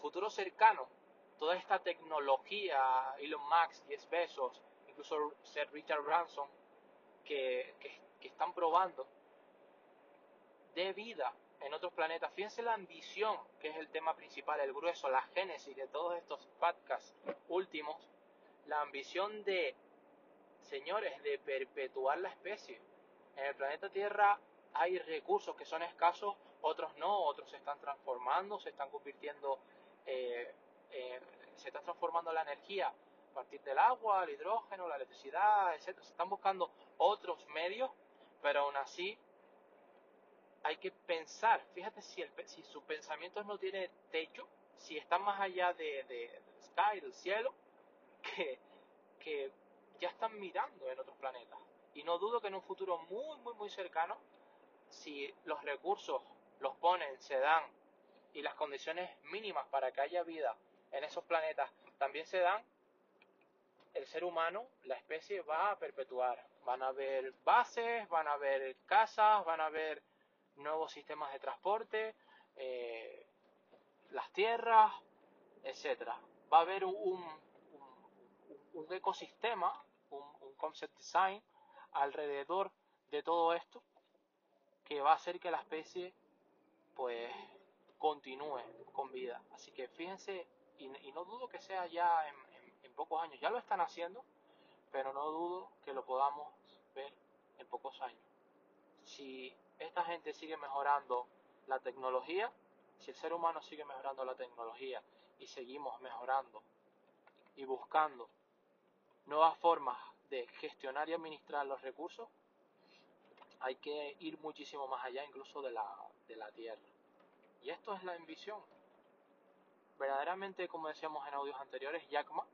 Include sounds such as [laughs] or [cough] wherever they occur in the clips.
futuro cercano, toda esta tecnología, Elon Musk, 10 Besos, incluso Sir Richard Branson, que, que están probando, de vida en otros planetas. Fíjense la ambición, que es el tema principal, el grueso, la génesis de todos estos podcasts últimos, la ambición de, señores, de perpetuar la especie. En el planeta Tierra hay recursos que son escasos, otros no, otros se están transformando, se están convirtiendo, eh, se está transformando la energía a partir del agua, el hidrógeno, la electricidad, etc. Se están buscando otros medios, pero aún así hay que pensar, fíjate si, el, si su pensamiento no tiene techo, si está más allá de, de, sky, del cielo, [laughs] que, que ya están mirando en otros planetas. Y no dudo que en un futuro muy, muy, muy cercano, si los recursos los ponen, se dan, y las condiciones mínimas para que haya vida en esos planetas también se dan, el ser humano, la especie va a perpetuar. Van a haber bases, van a haber casas, van a haber nuevos sistemas de transporte, eh, las tierras, etcétera. Va a haber un, un, ecosistema, un, concept design alrededor de todo esto que va a hacer que la especie pues continúe con vida. Así que fíjense, y, no dudo que sea ya en pocos años, ya lo están haciendo, pero no dudo que lo podamos ver en pocos años. Si esta gente sigue mejorando la tecnología, si el ser humano sigue mejorando la tecnología y seguimos mejorando y buscando nuevas formas de gestionar y administrar los recursos, hay que ir muchísimo más allá incluso de la, de la Tierra. Y esto es la ambición. Verdaderamente, como decíamos en audios anteriores, Jackma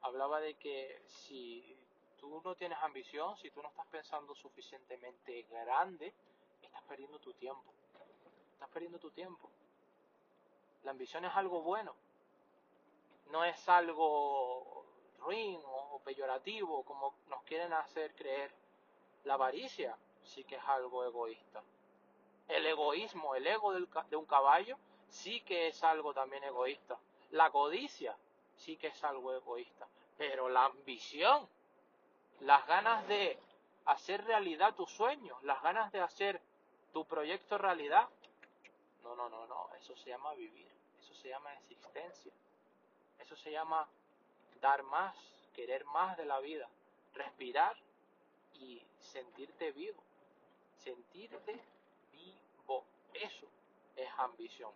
hablaba de que si tú no tienes ambición, si tú no estás pensando suficientemente grande, estás perdiendo tu tiempo. Estás perdiendo tu tiempo. La ambición es algo bueno. No es algo ruin o peyorativo como nos quieren hacer creer. La avaricia sí que es algo egoísta. El egoísmo, el ego de un caballo, sí que es algo también egoísta. La codicia sí que es algo egoísta. Pero la ambición, las ganas de hacer realidad tus sueños, las ganas de hacer tu proyecto realidad. No, no, no, no, eso se llama vivir, eso se llama existencia, eso se llama dar más, querer más de la vida, respirar y sentirte vivo, sentirte vivo, eso es ambición.